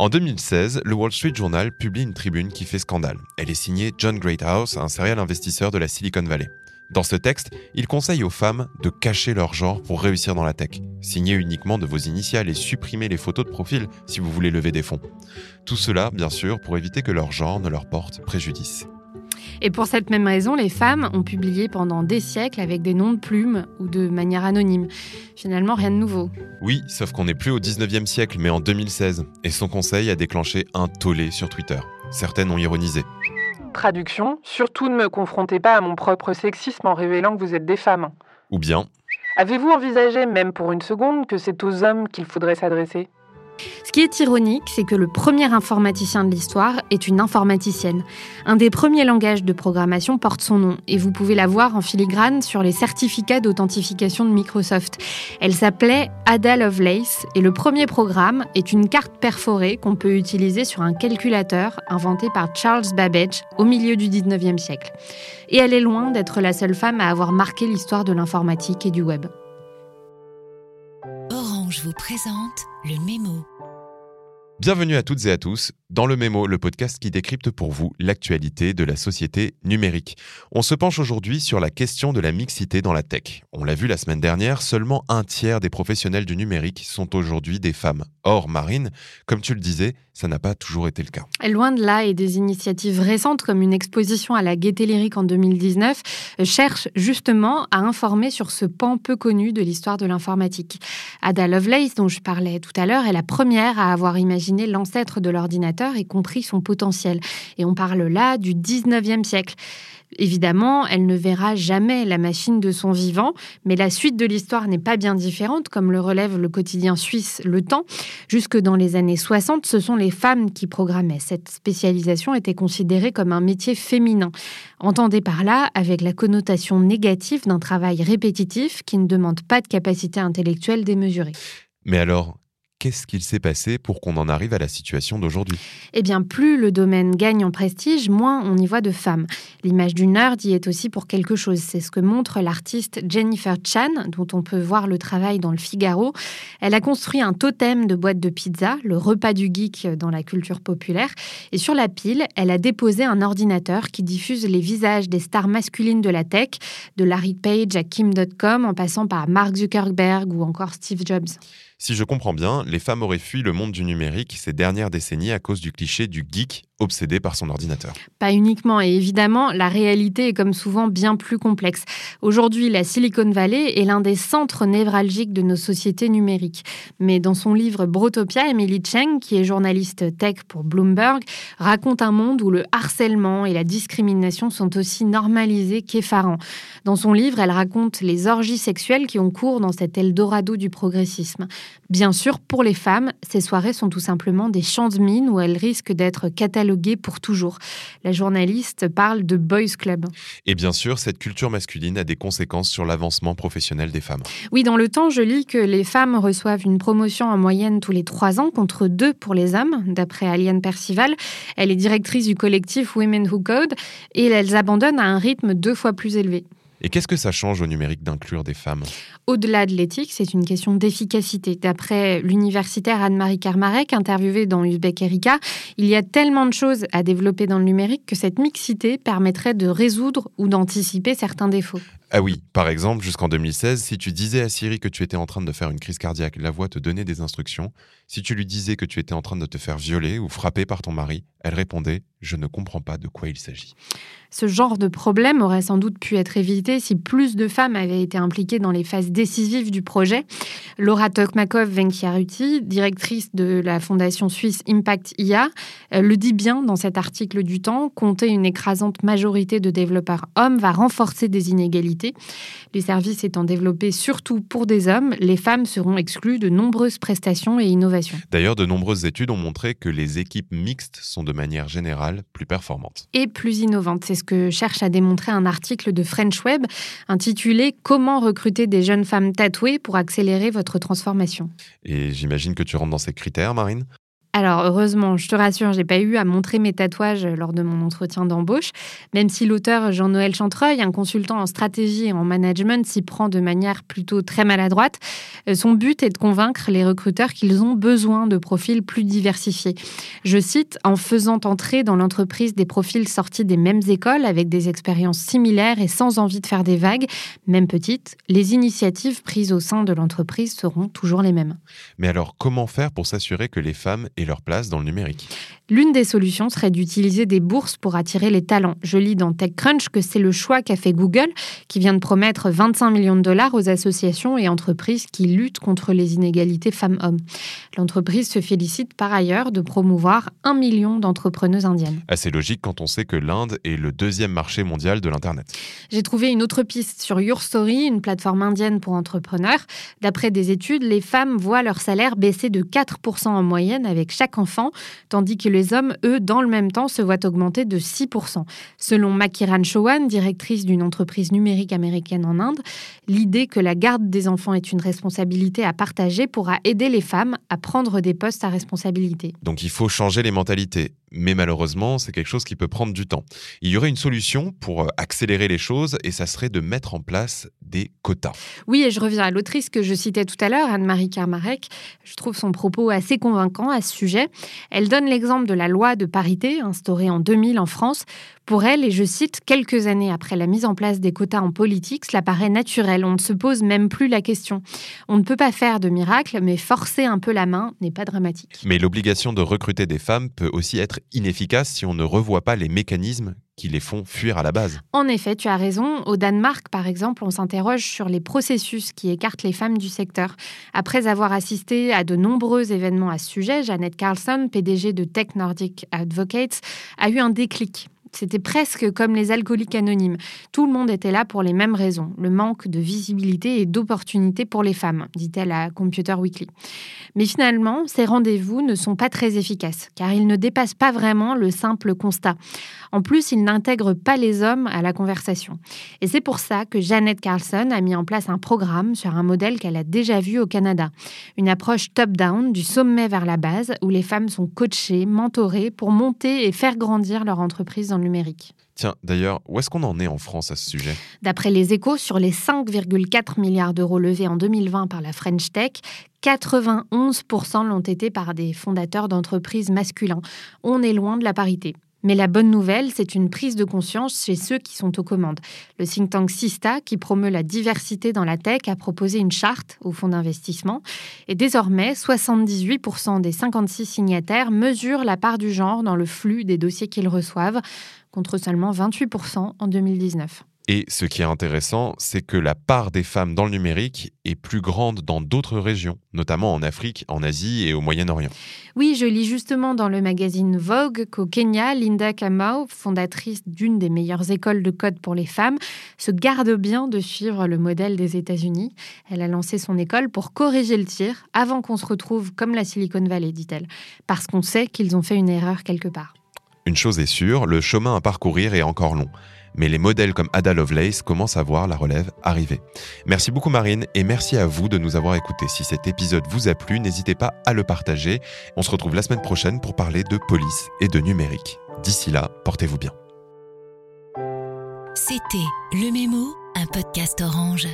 En 2016, le Wall Street Journal publie une tribune qui fait scandale. Elle est signée John Greathouse, un serial investisseur de la Silicon Valley. Dans ce texte, il conseille aux femmes de cacher leur genre pour réussir dans la tech. Signer uniquement de vos initiales et supprimer les photos de profil si vous voulez lever des fonds. Tout cela, bien sûr, pour éviter que leur genre ne leur porte préjudice. Et pour cette même raison, les femmes ont publié pendant des siècles avec des noms de plumes ou de manière anonyme. Finalement, rien de nouveau. Oui, sauf qu'on n'est plus au 19e siècle, mais en 2016. Et son conseil a déclenché un tollé sur Twitter. Certaines ont ironisé. Traduction, surtout ne me confrontez pas à mon propre sexisme en révélant que vous êtes des femmes. Ou bien. Avez-vous envisagé, même pour une seconde, que c'est aux hommes qu'il faudrait s'adresser? Ce qui est ironique, c'est que le premier informaticien de l'histoire est une informaticienne. Un des premiers langages de programmation porte son nom et vous pouvez la voir en filigrane sur les certificats d'authentification de Microsoft. Elle s'appelait Ada Lovelace et le premier programme est une carte perforée qu'on peut utiliser sur un calculateur inventé par Charles Babbage au milieu du 19e siècle. Et elle est loin d'être la seule femme à avoir marqué l'histoire de l'informatique et du web. Orange vous présente le mémo. Bienvenue à toutes et à tous dans le Mémo, le podcast qui décrypte pour vous l'actualité de la société numérique. On se penche aujourd'hui sur la question de la mixité dans la tech. On l'a vu la semaine dernière, seulement un tiers des professionnels du numérique sont aujourd'hui des femmes. Or, Marine, comme tu le disais, ça n'a pas toujours été le cas. Loin de là, et des initiatives récentes comme une exposition à la Gaîté Lyrique en 2019 cherchent justement à informer sur ce pan peu connu de l'histoire de l'informatique. Ada Lovelace, dont je parlais tout à l'heure, est la première à avoir imaginé l'ancêtre de l'ordinateur et compris son potentiel. Et on parle là du 19e siècle. Évidemment, elle ne verra jamais la machine de son vivant, mais la suite de l'histoire n'est pas bien différente, comme le relève le quotidien suisse Le Temps. Jusque dans les années 60, ce sont les femmes qui programmaient. Cette spécialisation était considérée comme un métier féminin. Entendez par là avec la connotation négative d'un travail répétitif qui ne demande pas de capacité intellectuelle démesurée. Mais alors, qu'est-ce qu'il s'est passé pour qu'on en arrive à la situation d'aujourd'hui? Eh bien, plus le domaine gagne en prestige, moins on y voit de femmes. L'image du nerd y est aussi pour quelque chose. C'est ce que montre l'artiste Jennifer Chan, dont on peut voir le travail dans le Figaro. Elle a construit un totem de boîte de pizza, le repas du geek dans la culture populaire. Et sur la pile, elle a déposé un ordinateur qui diffuse les visages des stars masculines de la tech, de Larry Page à Kim Dotcom, en passant par Mark Zuckerberg ou encore Steve Jobs. Si je comprends bien, les femmes auraient fui le monde du numérique ces dernières décennies à cause du cliché du geek obsédé par son ordinateur. Pas uniquement, et évidemment, la réalité est comme souvent bien plus complexe. Aujourd'hui, la Silicon Valley est l'un des centres névralgiques de nos sociétés numériques. Mais dans son livre Brotopia, Emily Cheng, qui est journaliste tech pour Bloomberg, raconte un monde où le harcèlement et la discrimination sont aussi normalisés qu'effarants. Dans son livre, elle raconte les orgies sexuelles qui ont cours dans cet Eldorado du progressisme. Bien sûr, pour les femmes, ces soirées sont tout simplement des champs de mine où elles risquent d'être cataloguées pour toujours. La journaliste parle de boys club. Et bien sûr, cette culture masculine a des conséquences sur l'avancement professionnel des femmes. Oui, dans le temps, je lis que les femmes reçoivent une promotion en moyenne tous les trois ans contre deux pour les hommes, d'après Aliane Percival. Elle est directrice du collectif Women Who Code et elles abandonnent à un rythme deux fois plus élevé. Et qu'est-ce que ça change au numérique d'inclure des femmes? Au-delà de l'éthique, c'est une question d'efficacité. D'après l'universitaire Anne-Marie Karmarek, interviewée dans Uzbek Erika, il y a tellement de choses à développer dans le numérique que cette mixité permettrait de résoudre ou d'anticiper certains défauts. Ah oui, par exemple, jusqu'en 2016, si tu disais à Siri que tu étais en train de faire une crise cardiaque, la voix te donnait des instructions. Si tu lui disais que tu étais en train de te faire violer ou frapper par ton mari, elle répondait Je ne comprends pas de quoi il s'agit. Ce genre de problème aurait sans doute pu être évité si plus de femmes avaient été impliquées dans les phases décisives du projet. Laura Tokmakov Venkiaruti, directrice de la fondation suisse Impact IA, euh, le dit bien dans cet article du Temps compter une écrasante majorité de développeurs hommes va renforcer des inégalités. Les services étant développés surtout pour des hommes, les femmes seront exclues de nombreuses prestations et innovations. D'ailleurs, de nombreuses études ont montré que les équipes mixtes sont de manière générale plus performantes. Et plus innovantes. C'est ce que cherche à démontrer un article de French Web intitulé Comment recruter des jeunes femmes tatouées pour accélérer votre transformation. Et j'imagine que tu rentres dans ces critères, Marine? Alors heureusement, je te rassure, j'ai pas eu à montrer mes tatouages lors de mon entretien d'embauche, même si l'auteur Jean-Noël Chantreuil, un consultant en stratégie et en management, s'y prend de manière plutôt très maladroite. Euh, son but est de convaincre les recruteurs qu'ils ont besoin de profils plus diversifiés. Je cite, en faisant entrer dans l'entreprise des profils sortis des mêmes écoles avec des expériences similaires et sans envie de faire des vagues, même petites, les initiatives prises au sein de l'entreprise seront toujours les mêmes. Mais alors comment faire pour s'assurer que les femmes et leur place dans le numérique. L'une des solutions serait d'utiliser des bourses pour attirer les talents. Je lis dans TechCrunch que c'est le choix qu'a fait Google, qui vient de promettre 25 millions de dollars aux associations et entreprises qui luttent contre les inégalités femmes-hommes. L'entreprise se félicite par ailleurs de promouvoir un million d'entrepreneuses indiennes. Assez logique quand on sait que l'Inde est le deuxième marché mondial de l'Internet. J'ai trouvé une autre piste sur Your Story, une plateforme indienne pour entrepreneurs. D'après des études, les femmes voient leur salaire baisser de 4% en moyenne avec chaque enfant, tandis que les hommes, eux, dans le même temps, se voient augmenter de 6%. Selon Makiran Chauhan, directrice d'une entreprise numérique américaine en Inde, l'idée que la garde des enfants est une responsabilité à partager pourra aider les femmes à prendre des postes à responsabilité. Donc il faut changer les mentalités mais malheureusement, c'est quelque chose qui peut prendre du temps. Il y aurait une solution pour euh, accélérer les choses et ça serait de mettre en place des quotas. Oui, et je reviens à l'autrice que je citais tout à l'heure, Anne-Marie Karmarek. Je trouve son propos assez convaincant à ce sujet. Elle donne l'exemple de la loi de parité instaurée en 2000 en France. Pour elle, et je cite, quelques années après la mise en place des quotas en politique, cela paraît naturel. On ne se pose même plus la question. On ne peut pas faire de miracle, mais forcer un peu la main n'est pas dramatique. Mais l'obligation de recruter des femmes peut aussi être inefficace si on ne revoit pas les mécanismes qui les font fuir à la base. En effet, tu as raison. Au Danemark, par exemple, on s'interroge sur les processus qui écartent les femmes du secteur. Après avoir assisté à de nombreux événements à ce sujet, Jeannette Carlson, PDG de Tech Nordic Advocates, a eu un déclic. C'était presque comme les alcooliques anonymes. Tout le monde était là pour les mêmes raisons, le manque de visibilité et d'opportunités pour les femmes, dit-elle à Computer Weekly. Mais finalement, ces rendez-vous ne sont pas très efficaces, car ils ne dépassent pas vraiment le simple constat. En plus, ils n'intègrent pas les hommes à la conversation. Et c'est pour ça que Jeannette Carlson a mis en place un programme sur un modèle qu'elle a déjà vu au Canada. Une approche top-down, du sommet vers la base, où les femmes sont coachées, mentorées pour monter et faire grandir leur entreprise dans numérique. Tiens, d'ailleurs, où est-ce qu'on en est en France à ce sujet? D'après les échos, sur les 5,4 milliards d'euros levés en 2020 par la French Tech, 91% l'ont été par des fondateurs d'entreprises masculins. On est loin de la parité. Mais la bonne nouvelle, c'est une prise de conscience chez ceux qui sont aux commandes. Le think tank Sista, qui promeut la diversité dans la tech, a proposé une charte au fonds d'investissement. Et désormais, 78% des 56 signataires mesurent la part du genre dans le flux des dossiers qu'ils reçoivent, contre seulement 28% en 2019. Et ce qui est intéressant, c'est que la part des femmes dans le numérique est plus grande dans d'autres régions, notamment en Afrique, en Asie et au Moyen-Orient. Oui, je lis justement dans le magazine Vogue qu'au Kenya, Linda Kamau, fondatrice d'une des meilleures écoles de code pour les femmes, se garde bien de suivre le modèle des États-Unis. Elle a lancé son école pour corriger le tir avant qu'on se retrouve comme la Silicon Valley, dit-elle, parce qu'on sait qu'ils ont fait une erreur quelque part. Une chose est sûre, le chemin à parcourir est encore long mais les modèles comme Ada Lovelace commencent à voir la relève arriver. Merci beaucoup Marine et merci à vous de nous avoir écoutés. Si cet épisode vous a plu, n'hésitez pas à le partager. On se retrouve la semaine prochaine pour parler de police et de numérique. D'ici là, portez-vous bien. C'était Le Mémo, un podcast orange.